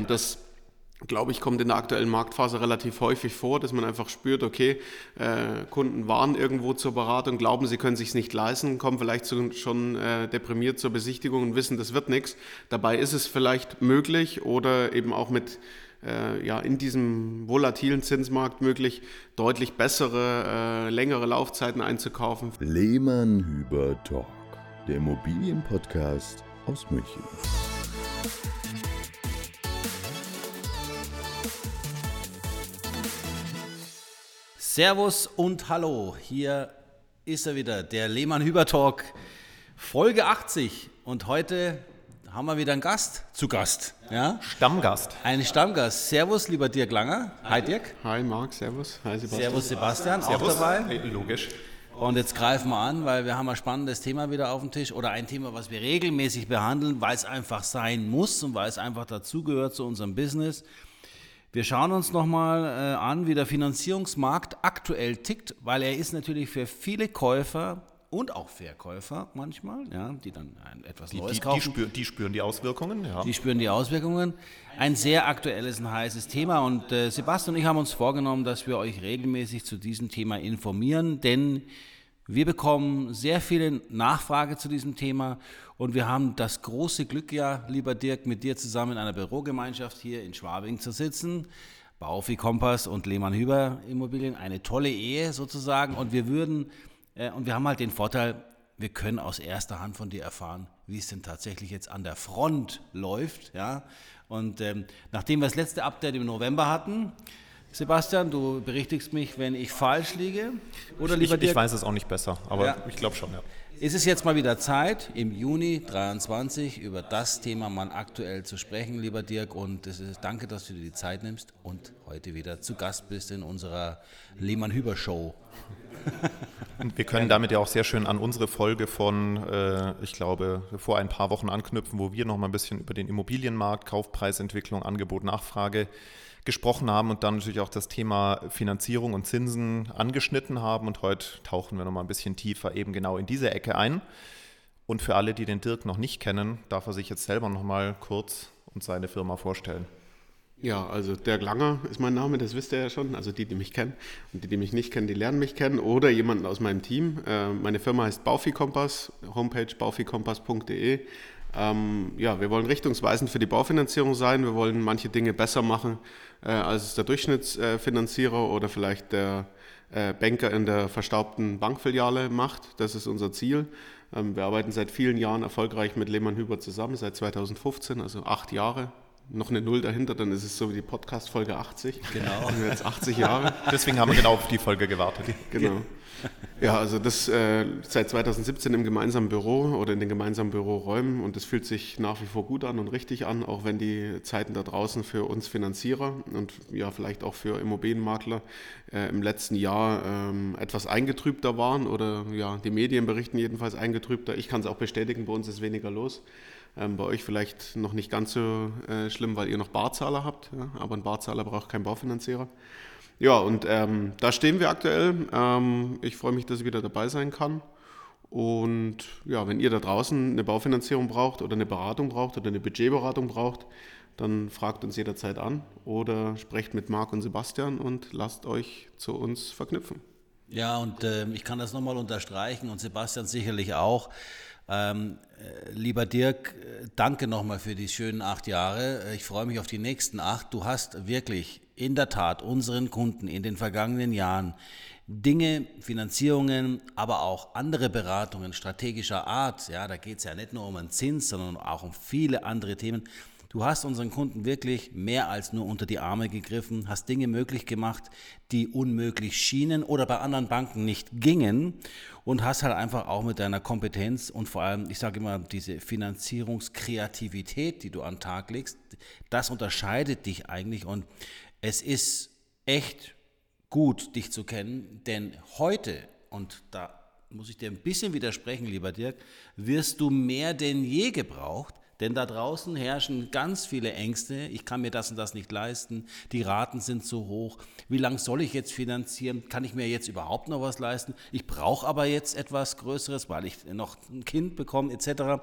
Und das glaube ich, kommt in der aktuellen Marktphase relativ häufig vor, dass man einfach spürt, okay, äh, Kunden waren irgendwo zur Beratung, glauben, sie können sich nicht leisten, kommen vielleicht zu, schon äh, deprimiert zur Besichtigung und wissen, das wird nichts. Dabei ist es vielleicht möglich oder eben auch mit äh, ja, in diesem volatilen Zinsmarkt möglich, deutlich bessere, äh, längere Laufzeiten einzukaufen. Lehmann Hüber Talk, der Immobilienpodcast aus München. Servus und Hallo, hier ist er wieder, der Lehmann Hüber Talk, Folge 80. Und heute haben wir wieder einen Gast zu Gast. Ja? Stammgast. Ein Stammgast. Servus, lieber Dirk Langer. Hi, Dirk. Hi, Marc. Servus. Hi, Sebastian. Servus, Sebastian. Servus. Auch dabei. Logisch. Und jetzt greifen wir an, weil wir haben ein spannendes Thema wieder auf dem Tisch oder ein Thema, was wir regelmäßig behandeln, weil es einfach sein muss und weil es einfach dazugehört zu unserem Business. Wir schauen uns nochmal äh, an, wie der Finanzierungsmarkt aktuell tickt, weil er ist natürlich für viele Käufer und auch Verkäufer manchmal, ja, die dann etwas die, Neues die, kaufen. Die, spür, die, spüren die Auswirkungen, ja. Die spüren die Auswirkungen. Ein sehr aktuelles und heißes Thema. Und äh, Sebastian und ich haben uns vorgenommen, dass wir euch regelmäßig zu diesem Thema informieren, denn wir bekommen sehr viele Nachfrage zu diesem Thema und wir haben das große Glück ja, lieber Dirk, mit dir zusammen in einer Bürogemeinschaft hier in Schwabing zu sitzen. Baufi Kompass und Lehmann Hüber Immobilien, eine tolle Ehe sozusagen. Und wir würden, äh, und wir haben halt den Vorteil, wir können aus erster Hand von dir erfahren, wie es denn tatsächlich jetzt an der Front läuft. Ja? Und ähm, nachdem wir das letzte Update im November hatten, Sebastian, du berichtigst mich, wenn ich falsch liege. Oder lieber ich, ich weiß es auch nicht besser, aber ja. ich glaube schon, ja. Ist es jetzt mal wieder Zeit, im Juni 23 über das Thema mal aktuell zu sprechen, lieber Dirk. Und ist, danke, dass du dir die Zeit nimmst und heute wieder zu Gast bist in unserer Lehmann-Hüber-Show. Wir können damit ja auch sehr schön an unsere Folge von, äh, ich glaube, vor ein paar Wochen anknüpfen, wo wir noch mal ein bisschen über den Immobilienmarkt, Kaufpreisentwicklung, Angebot, Nachfrage gesprochen haben und dann natürlich auch das Thema Finanzierung und Zinsen angeschnitten haben. Und heute tauchen wir nochmal ein bisschen tiefer eben genau in diese Ecke ein. Und für alle, die den Dirk noch nicht kennen, darf er sich jetzt selber nochmal kurz und seine Firma vorstellen. Ja, also Dirk Langer ist mein Name, das wisst ihr ja schon. Also die, die mich kennen und die, die mich nicht kennen, die lernen mich kennen oder jemanden aus meinem Team. Äh, meine Firma heißt Baufi Kompass, Homepage baufikompass.de. Ähm, ja, wir wollen richtungsweisend für die Baufinanzierung sein. Wir wollen manche Dinge besser machen äh, als der Durchschnittsfinanzierer oder vielleicht der äh, Banker in der verstaubten Bankfiliale macht. Das ist unser Ziel. Ähm, wir arbeiten seit vielen Jahren erfolgreich mit Lehmann Hüber zusammen, seit 2015, also acht Jahre noch eine Null dahinter, dann ist es so wie die Podcast-Folge 80. Genau. Jetzt 80 Jahre. Deswegen haben wir genau auf die Folge gewartet. Genau. Ja, also das äh, seit 2017 im gemeinsamen Büro oder in den gemeinsamen Büroräumen und das fühlt sich nach wie vor gut an und richtig an, auch wenn die Zeiten da draußen für uns Finanzierer und ja vielleicht auch für Immobilienmakler äh, im letzten Jahr ähm, etwas eingetrübter waren oder ja die Medien berichten jedenfalls eingetrübter. Ich kann es auch bestätigen, bei uns ist weniger los. Ähm, bei euch vielleicht noch nicht ganz so äh, schlimm, weil ihr noch Barzahler habt, ja? aber ein Barzahler braucht keinen Baufinanzierer. Ja, und ähm, da stehen wir aktuell. Ähm, ich freue mich, dass ich wieder dabei sein kann. Und ja, wenn ihr da draußen eine Baufinanzierung braucht oder eine Beratung braucht oder eine Budgetberatung braucht, dann fragt uns jederzeit an oder sprecht mit Marc und Sebastian und lasst euch zu uns verknüpfen. Ja, und äh, ich kann das nochmal unterstreichen und Sebastian sicherlich auch. Ähm, äh, lieber Dirk, äh, danke nochmal für die schönen acht Jahre. Äh, ich freue mich auf die nächsten acht. Du hast wirklich in der Tat unseren Kunden in den vergangenen Jahren Dinge, Finanzierungen, aber auch andere Beratungen strategischer Art, ja, da geht es ja nicht nur um einen Zins, sondern auch um viele andere Themen, Du hast unseren Kunden wirklich mehr als nur unter die Arme gegriffen, hast Dinge möglich gemacht, die unmöglich schienen oder bei anderen Banken nicht gingen und hast halt einfach auch mit deiner Kompetenz und vor allem, ich sage immer, diese Finanzierungskreativität, die du an den Tag legst, das unterscheidet dich eigentlich. Und es ist echt gut, dich zu kennen, denn heute, und da muss ich dir ein bisschen widersprechen, lieber Dirk, wirst du mehr denn je gebraucht, Denn da draußen herrschen ganz viele Ängste. Ich kann mir das und das nicht leisten. Die Raten sind zu hoch. Wie lange soll ich jetzt finanzieren? Kann ich mir jetzt überhaupt noch was leisten? Ich brauche aber jetzt etwas Größeres, weil ich noch ein Kind bekomme etc.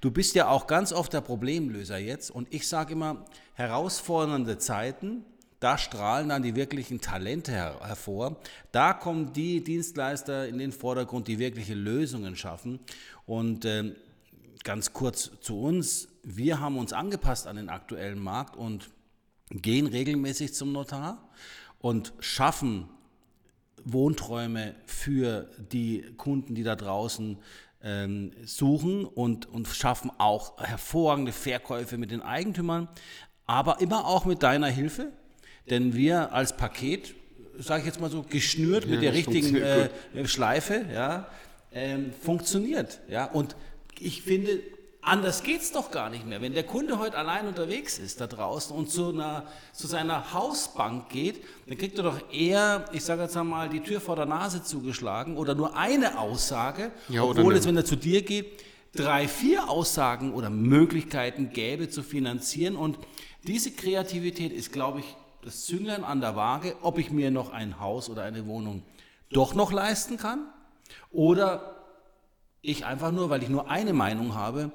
Du bist ja auch ganz oft der Problemlöser jetzt. Und ich sage immer, herausfordernde Zeiten, da strahlen dann die wirklichen Talente her hervor. Da kommen die Dienstleister in den Vordergrund, die wirkliche Lösungen schaffen. Und äh, ganz kurz zu uns. Wir haben uns angepasst an den aktuellen Markt und gehen regelmäßig zum Notar und schaffen Wohnträume für die Kunden, die da draußen ähm, suchen und, und schaffen auch hervorragende Verkäufe mit den Eigentümern, aber immer auch mit deiner Hilfe. Denn wir als Paket, sage ich jetzt mal so, geschnürt ja, mit der richtigen äh, Schleife, ja, ähm, funktioniert. Ja? Und ich finde, anders geht es doch gar nicht mehr. Wenn der Kunde heute allein unterwegs ist da draußen und zu, einer, zu seiner Hausbank geht, dann kriegt er doch eher, ich sage jetzt einmal, die Tür vor der Nase zugeschlagen oder nur eine Aussage, ja, obwohl es, wenn er zu dir geht, drei, vier Aussagen oder Möglichkeiten gäbe zu finanzieren. Und diese Kreativität ist, glaube ich, das Zünglein an der Waage, ob ich mir noch ein Haus oder eine Wohnung doch noch leisten kann oder ich einfach nur, weil ich nur eine Meinung habe,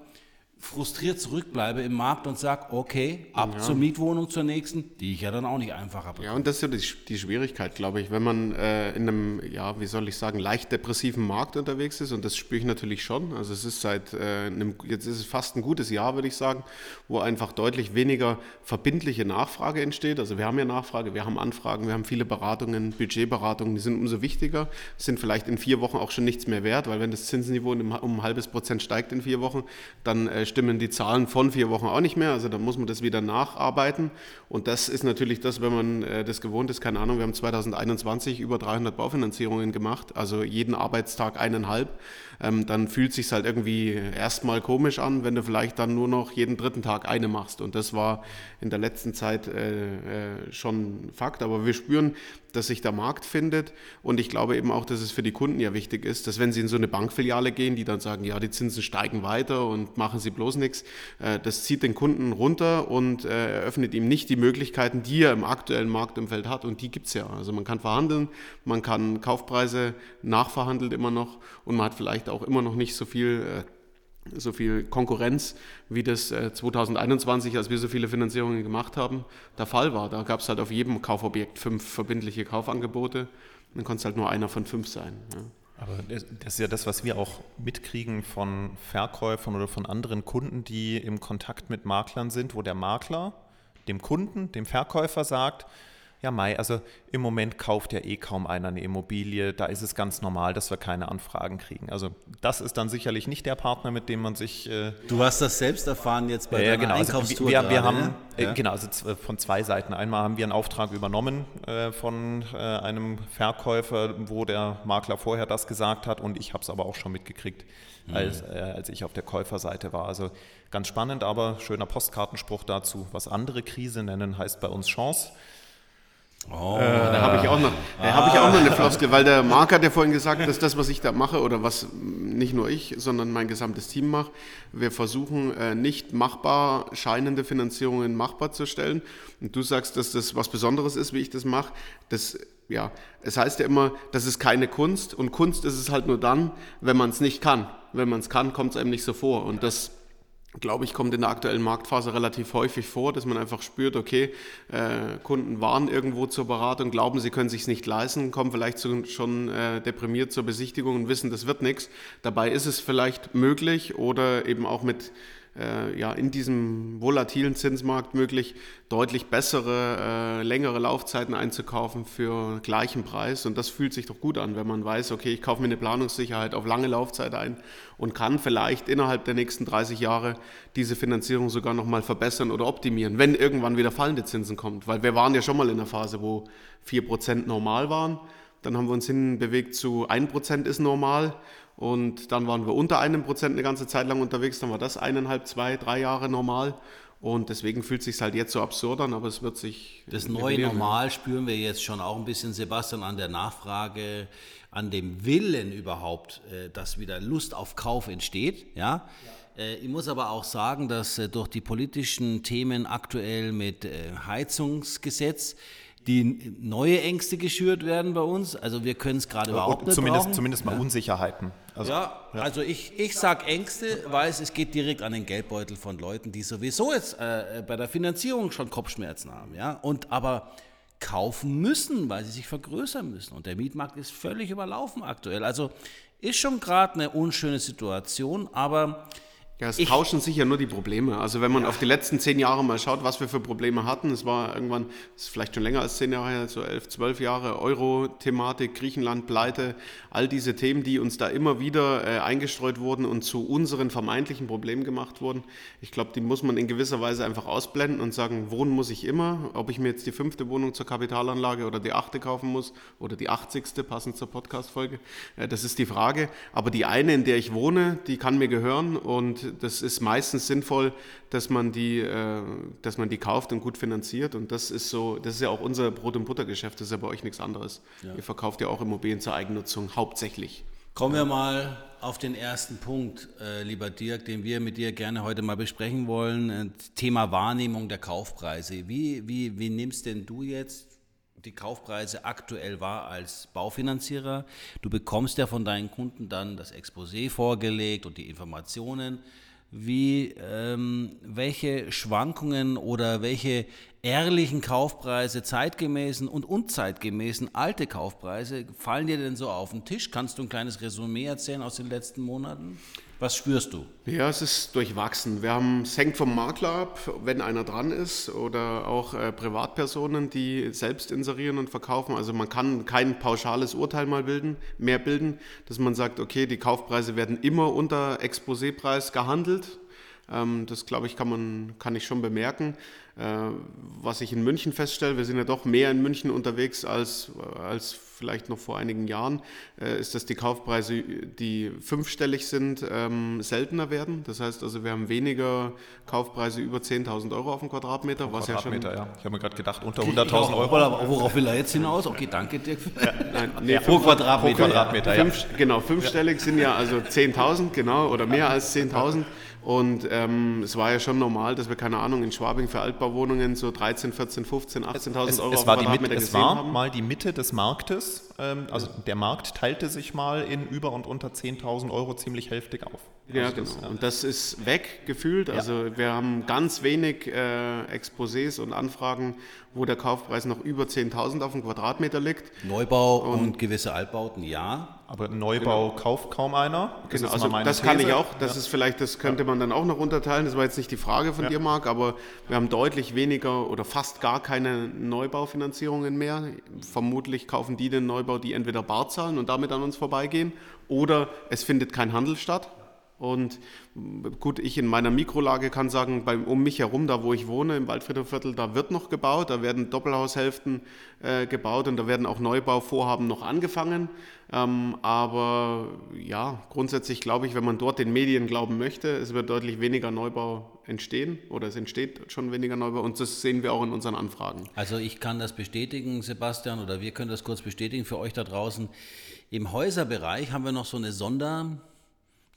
frustriert zurückbleibe im Markt und sage, okay, ab ja. zur Mietwohnung zur nächsten, die ich ja dann auch nicht einfach habe. Ja, und das ist ja die, die Schwierigkeit, glaube ich, wenn man äh, in einem, ja, wie soll ich sagen, leicht depressiven Markt unterwegs ist und das spüre ich natürlich schon. Also es ist seit äh, einem, jetzt ist es fast ein gutes Jahr, würde ich sagen, wo einfach deutlich weniger verbindliche Nachfrage entsteht. Also wir haben ja Nachfrage, wir haben Anfragen, wir haben viele Beratungen, Budgetberatungen, die sind umso wichtiger, sind vielleicht in vier Wochen auch schon nichts mehr wert, weil wenn das Zinsniveau um ein halbes Prozent steigt in vier Wochen, dann äh, stimmen die Zahlen von vier Wochen auch nicht mehr. Also da muss man das wieder nacharbeiten. Und das ist natürlich das, wenn man äh, das gewohnt ist. Keine Ahnung, wir haben 2021 über 300 Baufinanzierungen gemacht, also jeden Arbeitstag eineinhalb. Ähm, dann fühlt sich halt irgendwie erstmal komisch an, wenn du vielleicht dann nur noch jeden dritten Tag eine machst. Und das war in der letzten Zeit äh, äh, schon Fakt. Aber wir spüren, dass sich der Markt findet. Und ich glaube eben auch, dass es für die Kunden ja wichtig ist, dass wenn sie in so eine Bankfiliale gehen, die dann sagen, ja, die Zinsen steigen weiter und machen sie bloß nichts, äh, das zieht den Kunden runter und äh, eröffnet ihm nicht die Möglichkeiten, die er im aktuellen Marktumfeld hat. Und die gibt es ja. Also man kann verhandeln, man kann Kaufpreise nachverhandeln immer noch und man hat vielleicht auch immer noch nicht so viel äh, so viel Konkurrenz, wie das 2021, als wir so viele Finanzierungen gemacht haben, der Fall war. Da gab es halt auf jedem Kaufobjekt fünf verbindliche Kaufangebote. Dann konnte es halt nur einer von fünf sein. Ja. Aber das ist ja das, was wir auch mitkriegen von Verkäufern oder von anderen Kunden, die im Kontakt mit Maklern sind, wo der Makler dem Kunden, dem Verkäufer sagt, ja, Mai, also im Moment kauft ja eh kaum einer eine Immobilie. Da ist es ganz normal, dass wir keine Anfragen kriegen. Also das ist dann sicherlich nicht der Partner, mit dem man sich. Äh du hast das selbst erfahren jetzt bei ja, genau. Also Einkaufstour. Also wir, wir, haben ne? äh, ja. genau also von zwei Seiten. Einmal haben wir einen Auftrag übernommen äh, von äh, einem Verkäufer, wo der Makler vorher das gesagt hat, und ich habe es aber auch schon mitgekriegt, mhm. als, äh, als ich auf der Käuferseite war. Also ganz spannend, aber schöner Postkartenspruch dazu. Was andere Krise nennen, heißt bei uns Chance. Oh, äh, da habe ich auch noch, ah. habe ich auch noch eine Floskel, weil der Marc hat ja vorhin gesagt, dass das, was ich da mache oder was nicht nur ich, sondern mein gesamtes Team macht, wir versuchen äh, nicht machbar scheinende Finanzierungen machbar zu stellen. Und du sagst, dass das was Besonderes ist, wie ich das mache. Das ja, es heißt ja immer, das ist keine Kunst und Kunst ist es halt nur dann, wenn man es nicht kann. Wenn man es kann, kommt es einem nicht so vor und das glaube ich, kommt in der aktuellen Marktphase relativ häufig vor, dass man einfach spürt, okay, äh, Kunden waren irgendwo zur Beratung, glauben, sie können sich nicht leisten, kommen vielleicht zu, schon äh, deprimiert zur Besichtigung und wissen, das wird nichts. Dabei ist es vielleicht möglich oder eben auch mit äh, ja, in diesem volatilen Zinsmarkt möglich, deutlich bessere, äh, längere Laufzeiten einzukaufen für gleichen Preis. Und das fühlt sich doch gut an, wenn man weiß, okay, ich kaufe mir eine Planungssicherheit auf lange Laufzeit ein und kann vielleicht innerhalb der nächsten 30 Jahre diese Finanzierung sogar nochmal verbessern oder optimieren, wenn irgendwann wieder fallende Zinsen kommt. Weil wir waren ja schon mal in einer Phase, wo 4% normal waren. Dann haben wir uns hinbewegt zu 1% ist normal und dann waren wir unter einem Prozent eine ganze Zeit lang unterwegs. Dann war das eineinhalb, zwei, drei Jahre normal. Und deswegen fühlt es sich halt jetzt so absurd an, aber es wird sich. Das neue Normal spüren wir jetzt schon auch ein bisschen, Sebastian, an der Nachfrage, an dem Willen überhaupt, äh, dass wieder Lust auf Kauf entsteht. Ja. ja Äh, ich muss aber auch sagen, dass äh, durch die politischen Themen aktuell mit Heizungsgesetz die neue Ängste geschürt werden bei uns. Also wir können es gerade überhaupt nicht zumindest, brauchen. Zumindest mal ja. Unsicherheiten. Also, ja, ja, also ich, ich sage Ängste, weil es, geht direkt an den Geldbeutel von Leuten, die sowieso jetzt äh, bei der Finanzierung schon Kopfschmerzen haben. Ja? Und aber kaufen müssen, weil sie sich vergrößern müssen. Und der Mietmarkt ist völlig überlaufen aktuell. Also ist schon gerade eine unschöne Situation, aber ja, es ich, tauschen sich ja nur die Probleme. Also wenn man ja. auf die letzten zehn Jahre mal schaut, was wir für Probleme hatten, es war irgendwann, es ist vielleicht schon länger als zehn Jahre her, so elf, zwölf Jahre, Euro-Thematik, Griechenland, Pleite, all diese Themen, die uns da immer wieder äh, eingestreut wurden und zu unseren vermeintlichen Problemen gemacht wurden. Ich glaube, die muss man in gewisser Weise einfach ausblenden und sagen, wohnen muss ich immer, ob ich mir jetzt die fünfte Wohnung zur Kapitalanlage oder die achte kaufen muss oder die achtzigste, passend zur Podcast-Folge, äh, das ist die Frage. Aber die eine, in der ich wohne, die kann mir gehören und das ist meistens sinnvoll, dass man die, äh, dass man die kauft und gut finanziert. Und das ist so, das ist ja auch unser Brot- und Buttergeschäft, das ist ja bei euch nichts anderes. Ja. Ihr verkauft ja auch Immobilien zur Eigennutzung, hauptsächlich. Kommen wir mal auf den ersten Punkt, äh, lieber Dirk, den wir mit dir gerne heute mal besprechen wollen. Äh, Thema Wahrnehmung der Kaufpreise. Wie, wie, wie nimmst denn du jetzt die Kaufpreise aktuell wahr als Baufinanzierer? Du bekommst ja von deinen Kunden dann das Exposé vorgelegt und die Informationen wie ähm, welche Schwankungen oder welche ehrlichen Kaufpreise, zeitgemäßen und unzeitgemäßen alte Kaufpreise fallen dir denn so auf den Tisch? Kannst du ein kleines Resümee erzählen aus den letzten Monaten? Was spürst du? Ja, es ist durchwachsen. Wir haben, es hängt vom Makler ab, wenn einer dran ist oder auch äh, Privatpersonen, die selbst inserieren und verkaufen. Also man kann kein pauschales Urteil mal bilden, mehr bilden, dass man sagt, okay, die Kaufpreise werden immer unter Exposépreis gehandelt. Ähm, das glaube ich, kann man, kann ich schon bemerken. Äh, was ich in München feststelle, wir sind ja doch mehr in München unterwegs als, als vielleicht noch vor einigen Jahren, äh, ist, dass die Kaufpreise, die fünfstellig sind, ähm, seltener werden. Das heißt also, wir haben weniger Kaufpreise über 10.000 Euro auf den Quadratmeter. Was Quadratmeter, ja, schon, ja. Ich habe mir gerade gedacht, unter 100.000 Euro. Aber worauf will er jetzt hinaus? Okay, danke dir. Ja, nein, nee, ja, pro Quadratmeter. Pro Quadratmeter ja. Fünf, genau, fünfstellig sind ja also 10.000, genau, oder mehr als 10.000. Und ähm, es war ja schon normal, dass wir, keine Ahnung, in Schwabing für Altbauwohnungen so 13, 14, 15, 18.000 Euro es war, die Mitte, es war haben. mal die Mitte des Marktes. Ähm, also der Markt teilte sich mal in über und unter 10.000 Euro ziemlich hälftig auf. Ja, also genau. Und das ist weg gefühlt. Also ja. wir haben ganz wenig äh, Exposés und Anfragen, wo der Kaufpreis noch über 10.000 auf dem Quadratmeter liegt. Neubau und, und gewisse Altbauten, ja. Aber Neubau genau. kauft kaum einer. Das genau, also das kann ich auch. Das ja. ist vielleicht, das könnte man dann auch noch unterteilen. Das war jetzt nicht die Frage von ja. dir, Marc, aber wir haben deutlich weniger oder fast gar keine Neubaufinanzierungen mehr. Vermutlich kaufen die den Neubau, die entweder bar zahlen und damit an uns vorbeigehen, oder es findet kein Handel statt. Und gut, ich in meiner Mikrolage kann sagen, bei, um mich herum, da wo ich wohne, im Waldfriedhofviertel, da wird noch gebaut, da werden Doppelhaushälften äh, gebaut und da werden auch Neubauvorhaben noch angefangen. Ähm, aber ja, grundsätzlich glaube ich, wenn man dort den Medien glauben möchte, es wird deutlich weniger Neubau entstehen oder es entsteht schon weniger Neubau und das sehen wir auch in unseren Anfragen. Also ich kann das bestätigen, Sebastian, oder wir können das kurz bestätigen für euch da draußen. Im Häuserbereich haben wir noch so eine Sonder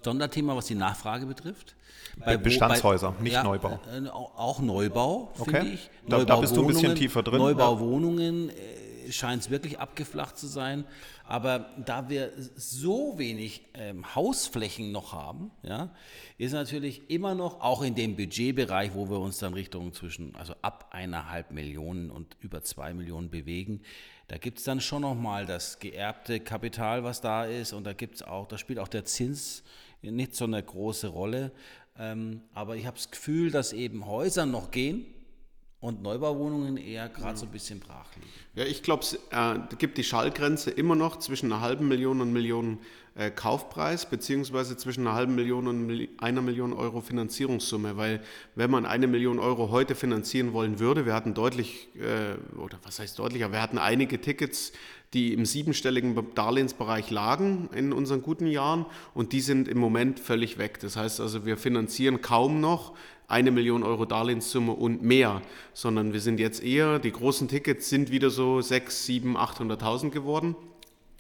Sonderthema, was die Nachfrage betrifft. Bei Bestandshäuser, bei, nicht ja, Neubau. Äh, auch Neubau, okay. finde ich. Da, da, bist du ein bisschen tiefer drin. Neubauwohnungen äh, scheint es wirklich abgeflacht zu sein. Aber da wir so wenig ähm, Hausflächen noch haben, ja, ist natürlich immer noch, auch in dem Budgetbereich, wo wir uns dann Richtung zwischen, also ab eineinhalb Millionen und über zwei Millionen bewegen, da gibt es dann schon nochmal das geerbte Kapital, was da ist. Und da gibt es auch, da spielt auch der Zins nicht so eine große Rolle. Ähm, aber ich habe das Gefühl, dass eben Häuser noch gehen und Neubauwohnungen eher gerade so ein bisschen brach liegen. Ja, ich glaube, es äh, gibt die Schallgrenze immer noch zwischen einer halben Million und Millionen äh, Kaufpreis, beziehungsweise zwischen einer halben Million und einer Million Euro Finanzierungssumme. Weil wenn man eine Million Euro heute finanzieren wollen würde, wir hatten deutlich, äh, oder was heißt deutlich, aber wir hatten einige Tickets, die im siebenstelligen Darlehensbereich lagen in unseren guten Jahren und die sind im Moment völlig weg. Das heißt also, wir finanzieren kaum noch eine Million Euro Darlehenssumme und mehr, sondern wir sind jetzt eher, die großen Tickets sind wieder so 6, 7, 800.000 geworden.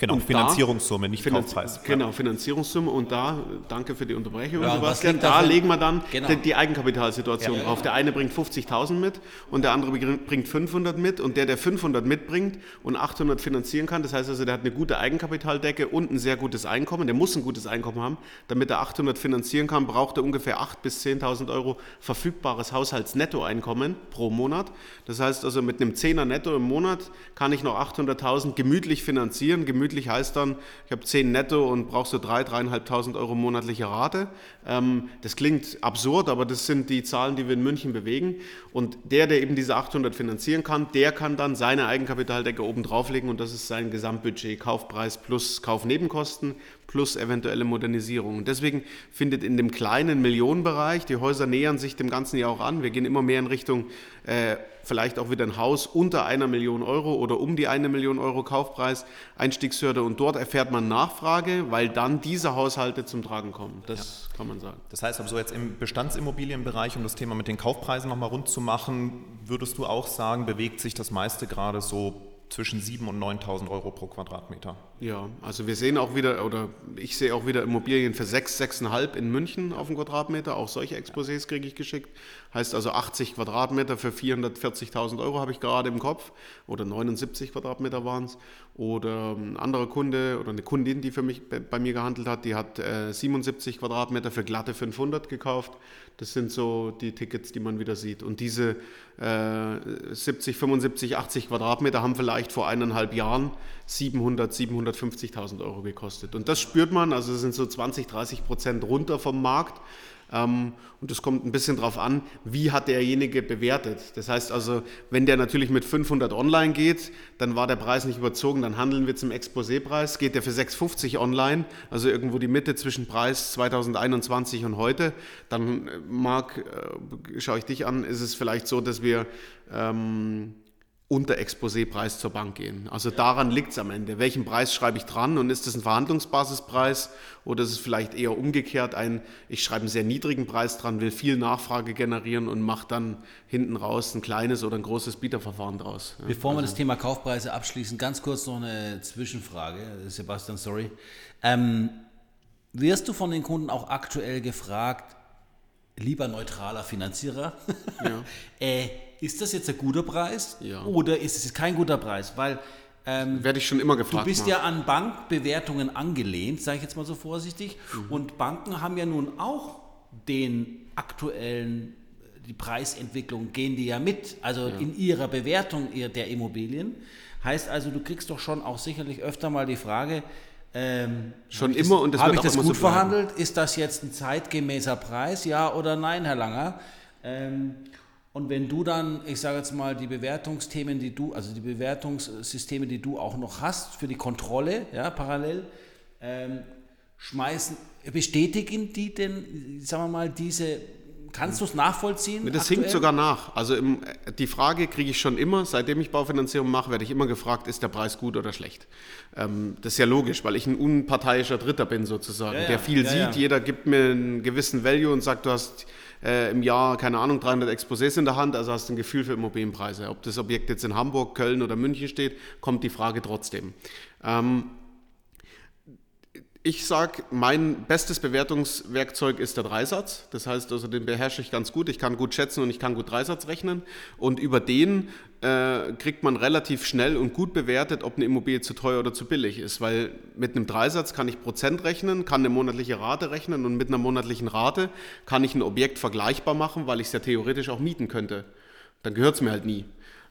Genau, Und Finanzierungssumme, nicht Finanz Kaufpreis. Genau, Finanzierungssumme und da, danke für die Unterbrechung, Ja, was Sebastian, da dafür- legen wir dann Genau. die, die Eigenkapitalsituation Ja. drauf. Der eine bringt 50.000 mit und der andere bringt 500 mit und der, der 500 mitbringt und 800 finanzieren kann, das heißt also, der hat eine gute Eigenkapitaldecke und ein sehr gutes Einkommen, der muss ein gutes Einkommen haben, damit er 800 finanzieren kann, braucht er ungefähr 8.000 bis 10.000 Euro verfügbares Haushaltsnettoeinkommen pro Monat. Das heißt also, mit einem 10er Netto im Monat kann ich noch 800.000 gemütlich finanzieren. Gemütlich heißt dann, ich habe 10 netto und brauche so 3.000, 3.500 Euro monatliche Rate. Ähm, das klingt absurd, aber das sind die Zahlen, die wir in München bewegen. Und der, der eben diese 800 finanzieren kann, der kann dann seine Eigenkapitaldecke oben drauflegen und das ist sein Gesamtbudget, Kaufpreis plus Kaufnebenkosten plus eventuelle Modernisierung. Und deswegen findet in dem kleinen Millionenbereich, die Häuser nähern sich dem Ganzen ja auch an, wir gehen immer mehr in Richtung äh, vielleicht auch wieder ein Haus unter einer Million Euro oder um die eine Million Euro Kaufpreis, Einstiegshürde und dort erfährt man Nachfrage, weil dann diese Haushalte zum Tragen kommen. Das kann man sagen. Das heißt aber so jetzt im Bestandsimmobilienbereich, um das Thema mit den Kaufpreisen nochmal rund zu machen, würdest du auch sagen, bewegt sich das meiste gerade so zwischen 7.000 und 9.000 Euro pro Quadratmeter? Ja, also wir sehen auch wieder, oder ich sehe auch wieder Immobilien für 6, 6,5 in München auf dem Quadratmeter. Auch solche Exposés kriege ich geschickt. Heißt also 80 Quadratmeter für 440.000 Euro habe ich gerade im Kopf. Oder 79 Quadratmeter waren es. Oder ein anderer Kunde oder eine Kundin, die für mich bei, mir gehandelt hat, die hat äh, 77 Quadratmeter für glatte 500 gekauft. Das sind so die Tickets, die man wieder sieht. Und diese äh, 70, 75, 80 Quadratmeter haben vielleicht vor eineinhalb Jahren 700, 750.000 Euro gekostet. Und das spürt man, also es sind so 20, 30 Prozent runter vom Markt. Ähm, und es kommt ein bisschen darauf an, wie hat derjenige bewertet. Das heißt also, wenn der natürlich mit 500 online geht, dann war der Preis nicht überzogen, dann handeln wir zum Exposépreis. Geht der für 650 online, also irgendwo die Mitte zwischen Preis 2021 und heute, dann äh, Marc, äh, schaue ich dich an, ist es vielleicht so, dass wir ähm, unter Exposépreis zur Bank gehen. Also daran liegt es am Ende. Welchen Preis schreibe ich dran und ist das ein Verhandlungsbasispreis oder ist es vielleicht eher umgekehrt ein, ich schreibe einen sehr niedrigen Preis dran, will viel Nachfrage generieren und mache dann hinten raus ein kleines oder ein großes Bieterverfahren draus. Bevor wir das Thema Kaufpreise abschließen, ganz kurz noch eine Zwischenfrage, Sebastian, sorry. Ähm, wirst du von den Kunden auch aktuell gefragt, lieber neutraler Finanzierer, Ja. äh, ist das jetzt ein guter Preis Ja. oder ist es kein guter Preis? Weil ähm, Werde ich schon immer Du gefragt. bist Marc. ja an Bankbewertungen angelehnt, sage ich jetzt mal so vorsichtig. Und Banken haben ja nun auch den aktuellen, die Preisentwicklung gehen die ja mit, also in ihrer Bewertung der Immobilien. Heißt also, du kriegst doch schon auch sicherlich öfter mal die Frage, ähm, Schon immer das, und das habe ich das gut so verhandelt? Ist das jetzt ein zeitgemäßer Preis, ja oder nein, Herr Langer? Ähm, und wenn du dann, ich sage jetzt mal, die Bewertungsthemen, die du, also die Bewertungssysteme, die du auch noch hast für die Kontrolle, ja, parallel, ähm, schmeißen, bestätigen die denn, sagen wir mal, diese, kannst du es nachvollziehen? Das aktuell? hinkt sogar nach. Also im, die Frage kriege ich schon immer, seitdem ich Baufinanzierung mache, werde ich immer gefragt, ist der Preis gut oder schlecht? Ähm, das ist ja logisch, weil ich ein unparteiischer Dritter bin sozusagen, Ja, ja. der viel Ja, sieht. Jeder gibt mir einen gewissen Value und sagt, du hast äh, im Jahr, keine Ahnung, 300 Exposés in der Hand, also hast du ein Gefühl für Immobilienpreise. Ob das Objekt jetzt in Hamburg, Köln oder München steht, kommt die Frage trotzdem. Ähm, ich sage, mein bestes Bewertungswerkzeug ist der Dreisatz. Das heißt, also den beherrsche ich ganz gut. Ich kann gut schätzen und ich kann gut Dreisatz rechnen. Und über den äh, kriegt man relativ schnell und gut bewertet, ob eine Immobilie zu teuer oder zu billig ist. Weil mit einem Dreisatz kann ich Prozent rechnen, kann eine monatliche Rate rechnen und mit einer monatlichen Rate kann ich ein Objekt vergleichbar machen, weil ich es ja theoretisch auch mieten könnte. Dann gehört es mir halt nie.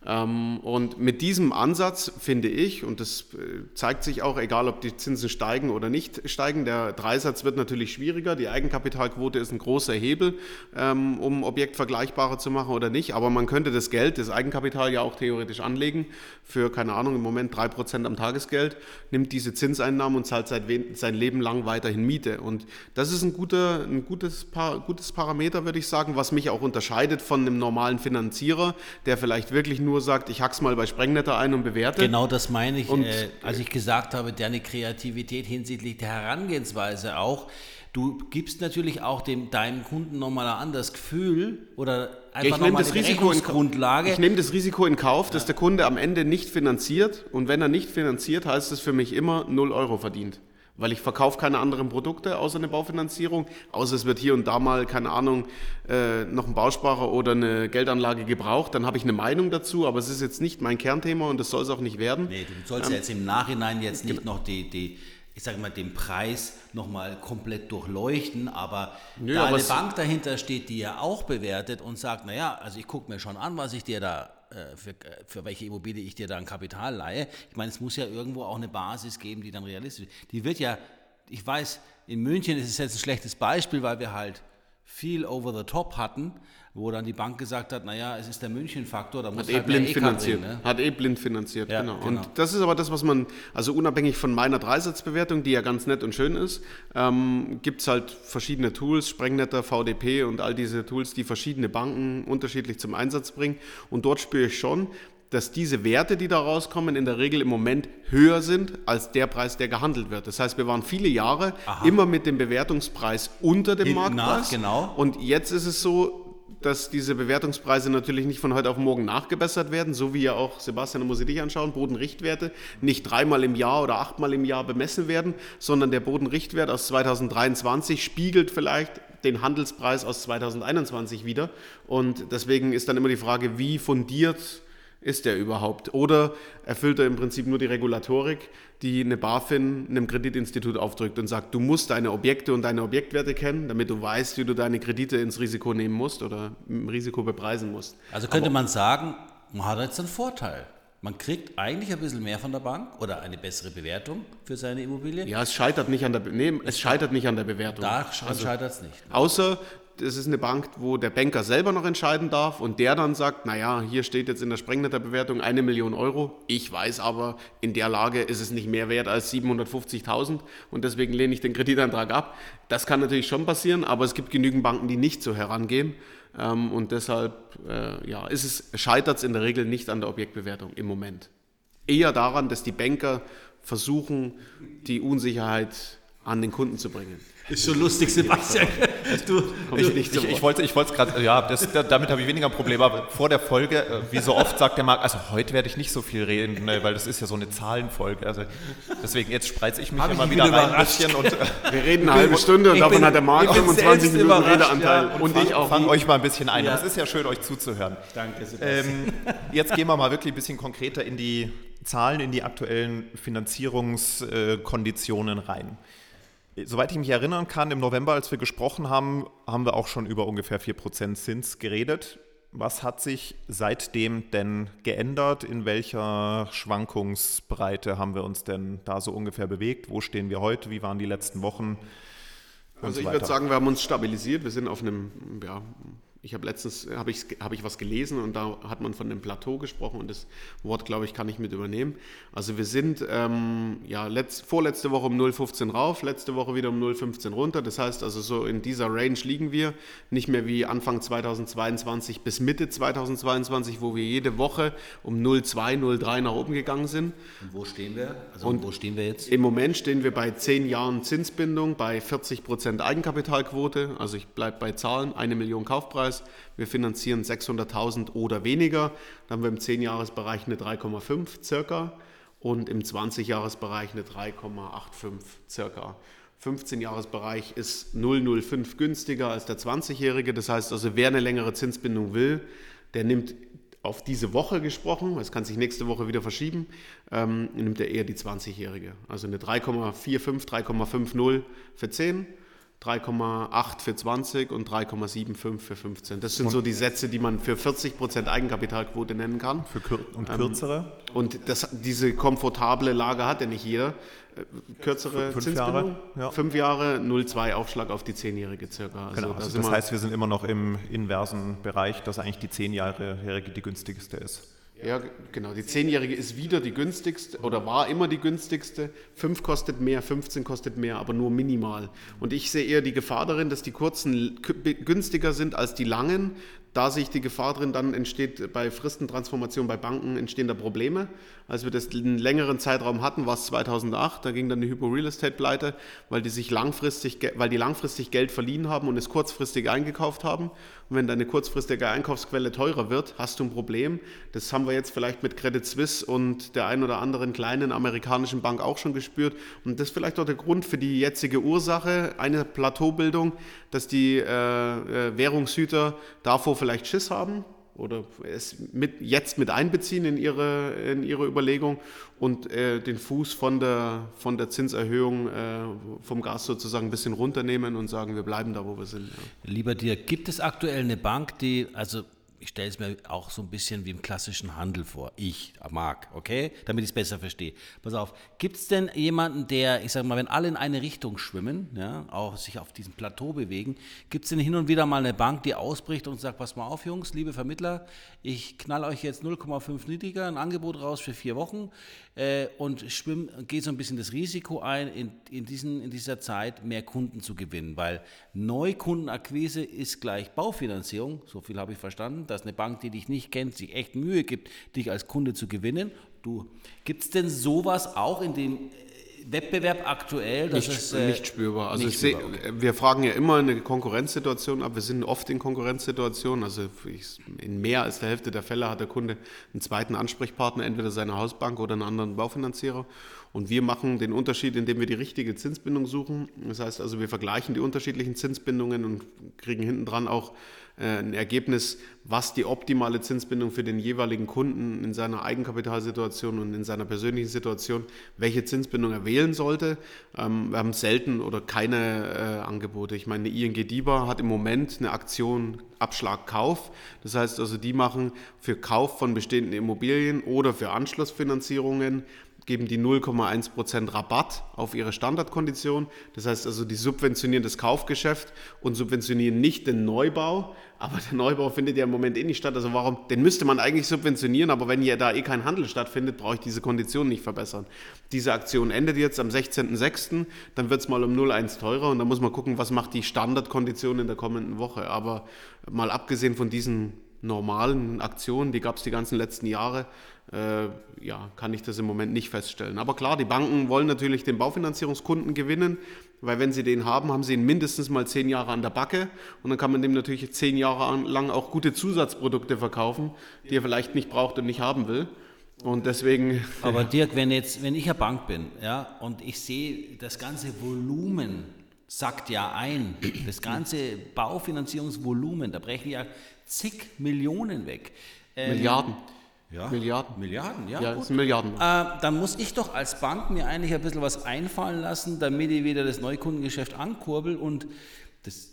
Ähm, und mit diesem Ansatz finde ich, und das äh, zeigt sich auch, egal ob die Zinsen steigen oder nicht steigen, der Dreisatz wird natürlich schwieriger. Die Eigenkapitalquote ist ein großer Hebel, ähm, um Objekt vergleichbarer zu machen oder nicht. Aber man könnte das Geld, das Eigenkapital ja auch theoretisch anlegen für, keine Ahnung, im Moment 3% am Tagesgeld, nimmt diese Zinseinnahmen und zahlt sein Leben lang weiterhin Miete. Und das ist ein, guter, ein gutes, gutes Parameter, würde ich sagen, was mich auch unterscheidet von einem normalen Finanzierer, der vielleicht wirklich nur sagt, ich hack's mal bei Sprengnetter ein und bewerte. Genau das meine ich, Und, äh, als ich gesagt habe, deine Kreativität hinsichtlich der Herangehensweise auch. Du gibst natürlich auch dem, deinem Kunden nochmal ein anderes Gefühl oder einfach ich nehme nochmal das, eine Risiko in, Berechnungsgrundlage. ich nehme das Risiko in Kauf, dass der Kunde am Ende nicht finanziert. Und wenn er nicht finanziert, heißt das für mich immer 0 Euro verdient. Weil ich verkaufe keine anderen Produkte außer eine Baufinanzierung. Außer es wird hier und da mal, keine Ahnung, äh, noch ein Bausparer oder eine Geldanlage gebraucht. Dann habe ich eine Meinung dazu, aber es ist jetzt nicht mein Kernthema und das soll es auch nicht werden. Nee, du sollst ja jetzt im Nachhinein jetzt nicht noch die, die ich sage mal, den Preis nochmal komplett durchleuchten, aber Nö, da aber eine Bank dahinter steht, die ja auch bewertet und sagt, naja, also ich gucke mir schon an, was ich dir da, für, für welche Immobilie ich dir da ein Kapital leihe. Ich meine, es muss ja irgendwo auch eine Basis geben, die dann realistisch ist. Die wird ja, ich weiß, in München ist es jetzt ein schlechtes Beispiel, weil wir halt viel over the top hatten, wo dann die Bank gesagt hat, naja, es ist der München-Faktor, da muss Hat eh halt mehr blind EK finanziert. drin, ne? Hat eh blind finanziert, Ja, genau. genau. Und das ist aber das, was man, also unabhängig von meiner Dreisatzbewertung, die ja ganz nett und schön ist, ähm, gibt es halt verschiedene Tools, Sprengnetter, VDP und all diese Tools, die verschiedene Banken unterschiedlich zum Einsatz bringen. Und dort spüre ich schon, dass diese Werte, die da rauskommen, in der Regel im Moment höher sind als der Preis, der gehandelt wird. Das heißt, wir waren viele Jahre immer mit dem Bewertungspreis unter dem nach, Marktpreis. genau. Und jetzt ist es so, dass diese Bewertungspreise natürlich nicht von heute auf morgen nachgebessert werden, so wie ja auch, Sebastian, da muss ich dich anschauen, Bodenrichtwerte nicht dreimal im Jahr oder achtmal im Jahr bemessen werden, sondern der Bodenrichtwert aus 2023 spiegelt vielleicht den Handelspreis aus 2021 wieder. Und deswegen ist dann immer die Frage, wie fundiert ist der überhaupt? Oder erfüllt er im Prinzip nur die Regulatorik, die eine BaFin einem Kreditinstitut aufdrückt und sagt, du musst deine Objekte und deine Objektwerte kennen, damit du weißt, wie du deine Kredite ins Risiko nehmen musst oder im Risiko bepreisen musst. Also könnte man sagen, man hat jetzt einen Vorteil. Man kriegt eigentlich ein bisschen mehr von der Bank oder eine bessere Bewertung für seine Immobilie. Ja, es scheitert nicht an der, Be nee, es scheitert nicht an der Bewertung. Da scheitert es nicht. Außer es ist eine Bank, wo der Banker selber noch entscheiden darf und der dann sagt, naja, hier steht jetzt in der Sprengnetter-Bewertung eine Million Euro. Ich weiß aber, in der Lage ist es nicht mehr wert als 750.000 und deswegen lehne ich den Kreditantrag ab. Das kann natürlich schon passieren, aber es gibt genügend Banken, die nicht so herangehen. Ähm, und deshalb äh, ja, ist es, scheitert es in der Regel nicht an der Objektbewertung im Moment. Eher daran, dass die Banker versuchen, die Unsicherheit an den Kunden zu bringen. Ist schon lustig, Sebastian. Du, ich Ich, ich ich wollte es gerade, ja, das, da- damit habe ich weniger ein Problem, aber vor der Folge, äh, wie so oft sagt der Marc, also heute werde ich nicht so viel reden, ne, weil das ist ja so eine Zahlenfolge. Also deswegen, jetzt spreize ich mich Hab immer wieder rein ein bisschen und äh, Wir reden eine halbe Stunde und davon bin- hat der Marc ich bin 25 selbst Minuten Redeanteil. ja, und ich auch. fang euch mal ein bisschen ein. Ja. Es ist ja schön, euch zuzuhören. Danke, Sebastian. Ähm, jetzt gehen wir mal wirklich ein bisschen konkreter in die Zahlen, in die aktuellen Finanzierungskonditionen rein. Soweit ich mich erinnern kann, im November, als wir gesprochen haben, haben wir auch schon über ungefähr 4% Zins geredet. Was hat sich seitdem denn geändert? In welcher Schwankungsbreite haben wir uns denn da so ungefähr bewegt? Wo stehen wir heute? Wie waren die letzten Wochen? Und Also so ich würde sagen, wir haben uns stabilisiert. Wir sind auf einem, ja, ich habe letztens, habe ich, hab ich was gelesen und da hat man von einem Plateau gesprochen und das Wort, glaube ich, kann ich mit übernehmen. Also wir sind ähm, ja, letzt, vorletzte Woche um 0,15 rauf, letzte Woche wieder um 0,15 runter. Das heißt also so in dieser Range liegen wir, nicht mehr wie Anfang 2022 bis Mitte 2022, wo wir jede Woche um 0,2, 0,3 nach oben gegangen sind. Und wo stehen wir? Also und wo stehen wir jetzt? Im Moment stehen wir bei 10 Jahren Zinsbindung, bei 40% Eigenkapitalquote. Also ich bleibe bei Zahlen, eine Million Kaufpreis. Wir finanzieren 600.000 oder weniger. Dann haben wir im 10-Jahres-Bereich eine 3,5 circa und im 20-Jahres-Bereich eine 3,85 circa. 15-Jahres-Bereich ist 0,05 günstiger als der 20-Jährige. Das heißt also, wer eine längere Zinsbindung will, der nimmt auf diese Woche gesprochen, es kann sich nächste Woche wieder verschieben, ähm, nimmt er eher die 20-Jährige. Also eine 3,45, 3,50 für 10, 3,8 für 20 und 3,75 für 15. Das sind so die Sätze, die man für 40% Eigenkapitalquote nennen kann. Für kür und kürzere? Und das, diese komfortable Lage hat ja nicht jeder. Äh, Kürzere Fünf Zinsbindung, Jahre, ja. fünf Jahre, 0,2 Aufschlag auf die 10-Jährige circa. Also Genau, also das heißt, wir sind immer noch im inversen Bereich, dass eigentlich die 10-Jährige die günstigste ist. Ja, genau. Die 10-Jährige ist wieder die günstigste oder war immer die günstigste. 5 kostet mehr, 15 kostet mehr, aber nur minimal. Und ich sehe eher die Gefahr darin, dass die kurzen günstiger sind als die langen da sehe ich die Gefahr drin, dann entsteht bei Fristentransformation bei Banken entstehen da Probleme. Als wir das einen längeren Zeitraum hatten, war es 2008, da ging dann die Hypo Real Estate pleite, weil die sich langfristig, weil die langfristig Geld verliehen haben und es kurzfristig eingekauft haben. Und wenn deine kurzfristige Einkaufsquelle teurer wird, hast du ein Problem. Das haben wir jetzt vielleicht mit Credit Suisse und der ein oder anderen kleinen amerikanischen Bank auch schon gespürt. Und das ist vielleicht auch der Grund für die jetzige Ursache, eine Plateaubildung, dass die äh, äh Währungshüter davor vielleicht Schiss haben oder es mit, jetzt mit einbeziehen in ihre, in ihre Überlegung und äh, den Fuß von der, von der Zinserhöhung äh, vom Gas sozusagen ein bisschen runternehmen und sagen, wir bleiben da, wo wir sind. Ja. Lieber dir, gibt es aktuell eine Bank, die, also ich stelle es mir auch so ein bisschen wie im klassischen Handel vor. Ich mag, okay? Damit ich es besser verstehe. Pass auf, gibt es denn jemanden, der, ich sage mal, wenn alle in eine Richtung schwimmen, ja, auch sich auf diesem Plateau bewegen, gibt es denn hin und wieder mal eine Bank, die ausbricht und sagt, pass mal auf, Jungs, liebe Vermittler, ich knall euch jetzt 0,5 niedriger, ein Angebot raus für vier Wochen äh, und schwimm, gehe so ein bisschen das Risiko ein, in, in, diesen, in dieser Zeit mehr Kunden zu gewinnen, weil Neukundenakquise ist gleich Baufinanzierung, so viel habe ich verstanden, dass eine Bank, die dich nicht kennt, sich echt Mühe gibt, dich als Kunde zu gewinnen. Du, gibt es denn sowas auch in dem Wettbewerb aktuell? Nicht, es, äh, nicht, spürbar. Also nicht spürbar, seh, wir fragen ja immer eine Konkurrenzsituation ab. Wir sind oft in Konkurrenzsituationen. Also in mehr als der Hälfte der Fälle hat der Kunde einen zweiten Ansprechpartner, entweder seine Hausbank oder einen anderen Baufinanzierer. Und wir machen den Unterschied, indem wir die richtige Zinsbindung suchen. Das heißt also, wir vergleichen die unterschiedlichen Zinsbindungen und kriegen hinten dran auch äh, ein Ergebnis, was die optimale Zinsbindung für den jeweiligen Kunden in seiner Eigenkapitalsituation und in seiner persönlichen Situation, welche Zinsbindung er wählen sollte. Ähm, wir haben selten oder keine äh, Angebote. Ich meine, die ING DIBA hat im Moment eine Aktion Abschlag Kauf. Das heißt also, die machen für Kauf von bestehenden Immobilien oder für Anschlussfinanzierungen geben die 0,1% Rabatt auf ihre Standardkondition. Das heißt also, die subventionieren das Kaufgeschäft und subventionieren nicht den Neubau. Aber der Neubau findet ja im Moment eh nicht statt. Also warum, den müsste man eigentlich subventionieren, aber wenn ja da eh kein Handel stattfindet, brauche ich diese Konditionen nicht verbessern. Diese Aktion endet jetzt am 16.06., dann wird es mal um 0,1 teurer und dann muss man gucken, was macht die Standardkondition in der kommenden Woche. Aber mal abgesehen von diesen normalen Aktionen, die gab es die ganzen letzten Jahre, äh, ja, kann ich das im Moment nicht feststellen. Aber klar, die Banken wollen natürlich den Baufinanzierungskunden gewinnen, weil wenn sie den haben, haben sie ihn mindestens mal zehn Jahre an der Backe und dann kann man dem natürlich zehn Jahre lang auch gute Zusatzprodukte verkaufen, die er vielleicht nicht braucht und nicht haben will. Und deswegen. Aber Dirk, wenn jetzt, wenn ich eine Bank bin, ja, und ich sehe das ganze Volumen sackt ja ein, das ganze Baufinanzierungsvolumen, da brechen ja zig Millionen weg. Ähm, Milliarden. Ja, Milliarden. Milliarden, ja. Ja, das sind Milliarden. Äh, dann muss ich doch als Bank mir eigentlich ein bisschen was einfallen lassen, damit ich wieder das Neukundengeschäft ankurbel und das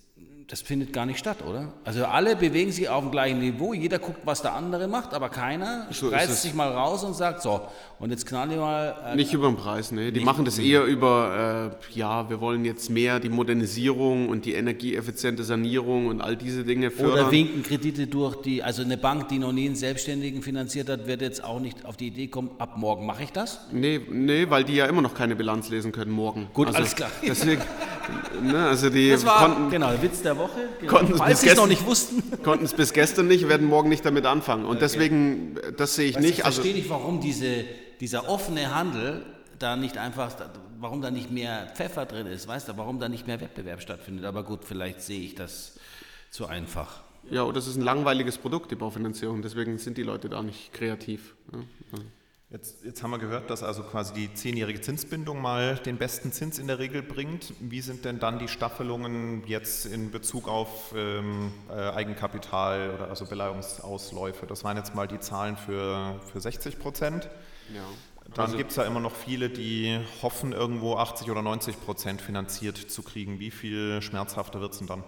das findet gar nicht statt, oder? Also alle bewegen sich auf dem gleichen Niveau, jeder guckt, was der andere macht, aber keiner so reißt sich mal raus und sagt, so, und jetzt knall ich mal... Äh, nicht über den Preis, ne? Die machen das eher über, äh, ja, wir wollen jetzt mehr die Modernisierung und die energieeffiziente Sanierung und all diese Dinge fördern. Oder winken Kredite durch, die, also eine Bank, die noch nie einen Selbstständigen finanziert hat, wird jetzt auch nicht auf die Idee kommen, ab morgen mache ich das? Nee, nee, weil die ja immer noch keine Bilanz lesen können morgen. Gut, also, alles klar. Deswegen, ne, also die das war, konnten, genau, der Witz der Woche. Genau. Konnten Falls sie es noch nicht wussten. Konnten es bis gestern nicht, werden morgen nicht damit anfangen. Und okay. deswegen, das sehe ich weißt, nicht. Ich also verstehe nicht, warum diese, dieser offene Handel da nicht einfach, warum da nicht mehr Pfeffer drin ist, weißt du, warum da nicht mehr Wettbewerb stattfindet. Aber gut, vielleicht sehe ich das zu einfach. Ja, oder es ist ein langweiliges Produkt, die Baufinanzierung. Deswegen sind die Leute da nicht kreativ. Ja. Jetzt, jetzt, haben wir gehört, dass also quasi die zehnjährige Zinsbindung mal den besten Zins in der Regel bringt. Wie sind denn dann die Staffelungen jetzt in Bezug auf ähm, äh, Eigenkapital oder also Beleihungsausläufe? Das waren jetzt mal die Zahlen für, für 60 Prozent. Ja. Dann also, gibt es ja immer noch viele, die hoffen, irgendwo 80 oder 90 Prozent finanziert zu kriegen. Wie viel schmerzhafter wird es denn dann?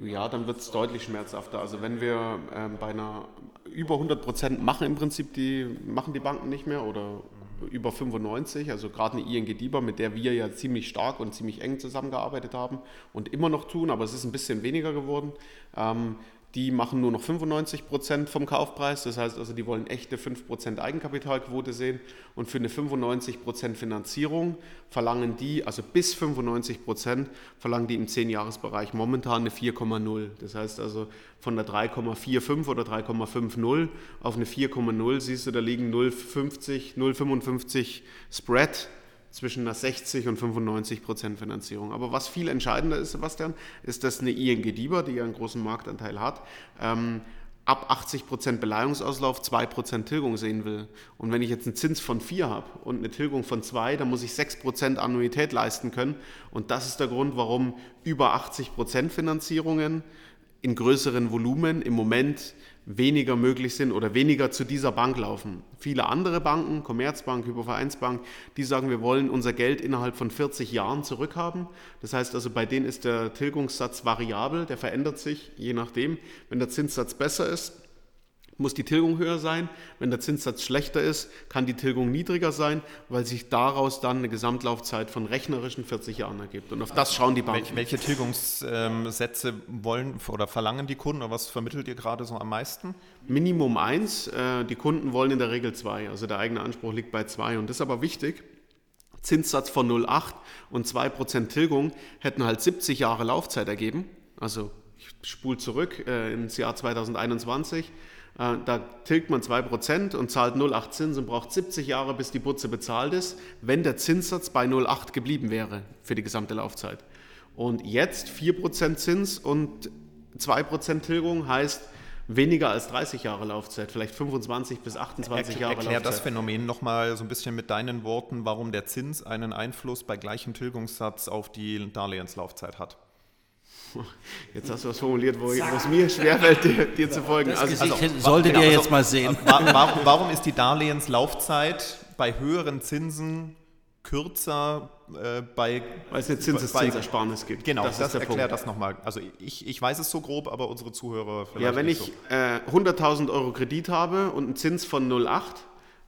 Ja, dann wird es deutlich schmerzhafter. Also wenn wir ähm, bei einer über 100 Prozent machen im Prinzip die, machen die Banken nicht mehr oder über 95, also gerade eine ING DIBA, mit der wir ja ziemlich stark und ziemlich eng zusammengearbeitet haben und immer noch tun, aber es ist ein bisschen weniger geworden. Ähm, die machen nur noch 95 Prozent vom Kaufpreis. Das heißt also, die wollen echte 5 Prozent Eigenkapitalquote sehen. Und für eine 95 Prozent Finanzierung verlangen die, also bis 95 Prozent, verlangen die im 10-Jahres-Bereich momentan eine 4,0. Das heißt also, von der 3,45 oder 3,50 auf eine 4,0 siehst du, da liegen 0,50, 0,55 Spread zwischen einer 60 und 95 Prozent Finanzierung. Aber was viel entscheidender ist, Sebastian, ist, dass eine ING DIBA, die ja einen großen Marktanteil hat, ähm, ab 80 Prozent Beleihungsauslauf 2 Prozent Tilgung sehen will. Und wenn ich jetzt einen Zins von 4 habe und eine Tilgung von 2, dann muss ich 6 Prozent Annuität leisten können. Und das ist der Grund, warum über 80 Prozent Finanzierungen in größeren Volumen im Moment weniger möglich sind oder weniger zu dieser Bank laufen. Viele andere Banken, Commerzbank, Hypovereinsbank, die sagen, wir wollen unser Geld innerhalb von 40 Jahren zurückhaben. Das heißt also, bei denen ist der Tilgungssatz variabel, der verändert sich je nachdem. Wenn der Zinssatz besser ist, muss die Tilgung höher sein. Wenn der Zinssatz schlechter ist, kann die Tilgung niedriger sein, weil sich daraus dann eine Gesamtlaufzeit von rechnerischen 40 Jahren ergibt. Und auf das schauen die Banken. Welche Tilgungssätze wollen oder verlangen die Kunden oder was vermittelt ihr gerade so am meisten? Minimum eins. Äh, die Kunden wollen in der Regel zwei. Also der eigene Anspruch liegt bei zwei. Und das ist aber wichtig. Zinssatz von 0,8 und 2% Tilgung hätten halt 70 Jahre Laufzeit ergeben. Also ich spule zurück äh, ins Jahr 2021 äh, da tilgt man 2% und zahlt 0,8 Zins und braucht 70 Jahre, bis die Butze bezahlt ist, wenn der Zinssatz bei 0,8 geblieben wäre für die gesamte Laufzeit. Und jetzt 4% Zins und 2% Tilgung heißt weniger als 30 Jahre Laufzeit, vielleicht 25 bis 28 Jahre Erklär Laufzeit. das Phänomen nochmal so ein bisschen mit deinen Worten, warum der Zins einen Einfluss bei gleichem Tilgungssatz auf die Darlehenslaufzeit hat. Jetzt hast du was formuliert, wo, es mir schwerfällt, dir, dir zu folgen. Das also, also, solltet genau, ihr jetzt also, mal sehen. Warum, warum ist die Darlehenslaufzeit bei höheren Zinsen kürzer äh, bei... Weil es eine Zinseszinsersparnis gibt. Genau, das, das erklärt das nochmal. Also ich, ich weiß es so grob, aber unsere Zuhörer vielleicht Ja, wenn ich so. äh, 100.000 Euro Kredit habe und einen Zins von 0,8,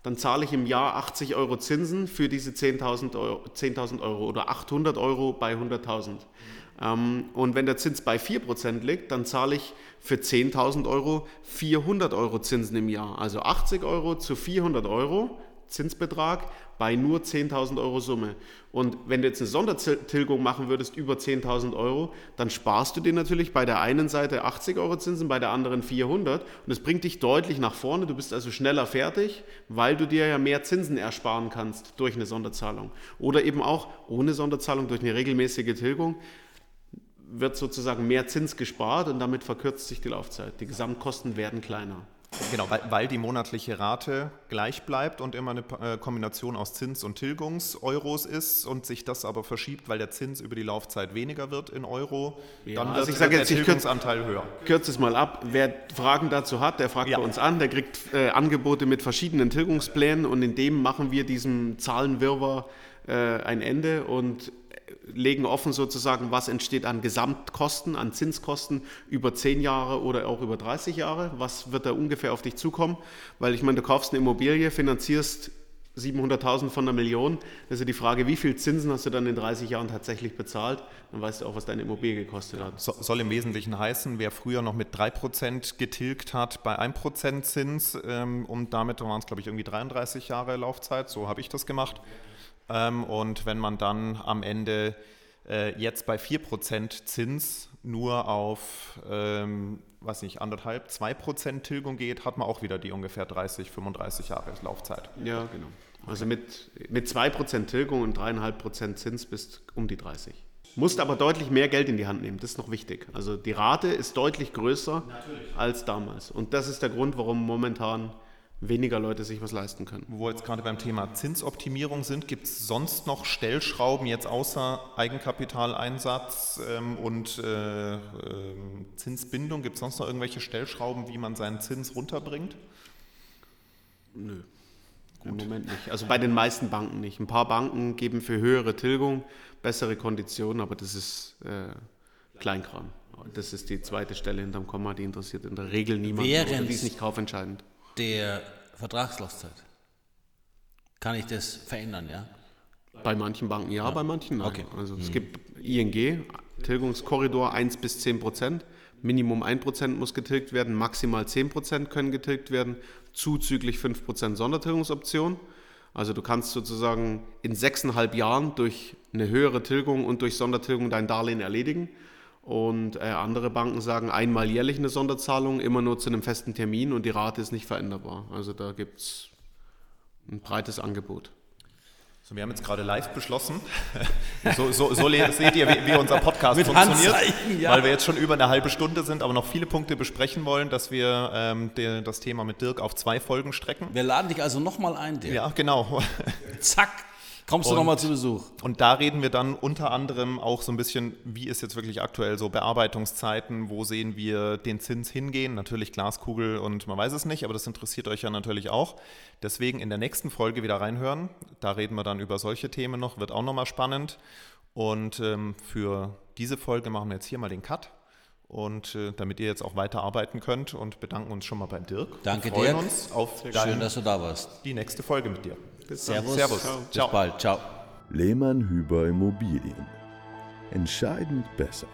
dann zahle ich im Jahr 80 Euro Zinsen für diese 10.000 Euro, 10 Euro oder 800 Euro bei 100.000. Ähm, und wenn der Zins bei 4% liegt, dann zahle ich für 10.000 Euro 400 Euro Zinsen im Jahr. Also 80 Euro zu 400 Euro Zinsbetrag bei nur 10.000 Euro Summe. Und wenn du jetzt eine Sondertilgung machen würdest über 10.000 Euro, dann sparst du dir natürlich bei der einen Seite 80 Euro Zinsen, bei der anderen 400. Und das bringt dich deutlich nach vorne. Du bist also schneller fertig, weil du dir ja mehr Zinsen ersparen kannst durch eine Sonderzahlung. Oder eben auch ohne Sonderzahlung durch eine regelmäßige Tilgung wird sozusagen mehr Zins gespart und damit verkürzt sich die Laufzeit. Die Gesamtkosten werden kleiner. Genau, weil, weil, die monatliche Rate gleich bleibt und immer eine äh, Kombination aus Zins- und Tilgungs-Euros ist und sich das aber verschiebt, weil der Zins über die Laufzeit weniger wird in Euro, ja, dann also wird der jetzt, Tilgungsanteil höher. Kürze es mal ab. Wer Fragen dazu hat, der fragt ja. bei uns an. Der kriegt äh, Angebote mit verschiedenen Tilgungsplänen und in dem machen wir diesem Zahlenwirrwarr äh, ein Ende und legen offen sozusagen, was entsteht an Gesamtkosten, an Zinskosten über 10 Jahre oder auch über 30 Jahre. Was wird da ungefähr auf dich zukommen? Weil ich meine, du kaufst eine Immobilie, finanzierst 700.000 von einer Million. Das ist ja die Frage, wie viel Zinsen hast du dann in 30 Jahren tatsächlich bezahlt? Dann weißt du auch, was deine Immobilie gekostet hat. So, soll im Wesentlichen heißen, wer früher noch mit 3% getilgt hat bei 1% Zins ähm, und damit waren es, glaube ich, irgendwie 33 Jahre Laufzeit, so habe ich das gemacht. Ähm, und wenn man dann am Ende äh, jetzt bei 4% Zins nur auf, ähm, weiß nicht, anderthalb, 2% Tilgung geht, hat man auch wieder die ungefähr 30, 35 Jahre Laufzeit. Ja, genau. Also mit, mit 2% Tilgung und 3,5% Zins bis um die 30. Musst aber deutlich mehr Geld in die Hand nehmen, das ist noch wichtig. Also die Rate ist deutlich größer Natürlich. als damals. Und das ist der Grund, warum momentan weniger Leute sich was leisten können. Wo wir jetzt gerade beim Thema Zinsoptimierung sind, gibt es sonst noch Stellschrauben jetzt außer Eigenkapitaleinsatz ähm, und äh, äh, Zinsbindung? Gibt es sonst noch irgendwelche Stellschrauben, wie man seinen Zins runterbringt? Nö. Gut. Im Moment nicht. Also bei den meisten Banken nicht. Ein paar Banken geben für höhere Tilgung bessere Konditionen, aber das ist äh, Kleinkram. Das ist die zweite Stelle hinterm Komma, die interessiert in der Regel niemanden. Während die ist nicht kaufentscheidend der Vertragslaufzeit. Kann ich das verändern, ja? Bei manchen Banken ja, ja. bei manchen nein. Okay. Also mhm. es gibt ING, Tilgungskorridor 1 bis 10 Prozent. Minimum 1% muss getilgt werden, maximal 10% können getilgt werden, zuzüglich 5% Sondertilgungsoption. Also du kannst sozusagen in sechseinhalb Jahren durch eine höhere Tilgung und durch Sondertilgung dein Darlehen erledigen. Und äh, andere Banken sagen einmal jährlich eine Sonderzahlung, immer nur zu einem festen Termin und die Rate ist nicht veränderbar. Also da gibt es ein breites Angebot. So, wir haben jetzt gerade live beschlossen, so, so, so seht ihr, wie, wie, unser Podcast Mit funktioniert, ja. weil wir jetzt schon über eine halbe Stunde sind, aber noch viele Punkte besprechen wollen, dass wir ähm, de, das Thema mit Dirk auf zwei Folgen strecken. Wir laden dich also nochmal ein, Dirk. Ja, genau. Zack, Kommst du nochmal zu Besuch? Und da reden wir dann unter anderem auch so ein bisschen, wie ist jetzt wirklich aktuell so Bearbeitungszeiten, wo sehen wir den Zins hingehen? Natürlich Glaskugel und man weiß es nicht, aber das interessiert euch ja natürlich auch. Deswegen in der nächsten Folge wieder reinhören. Da reden wir dann über solche Themen noch, wird auch nochmal spannend. Und ähm, für diese Folge machen wir jetzt hier mal den Cut. Und äh, damit ihr jetzt auch weiter arbeiten könnt und bedanken uns schon mal beim Dirk. Danke, wir freuen Dirk. uns auf Schön, dass du da warst. die nächste Folge mit dir. Servus. Servus. Bis Ciao. bald. Ciao. Lehmann Hüber Immobilien. Entscheidend besser.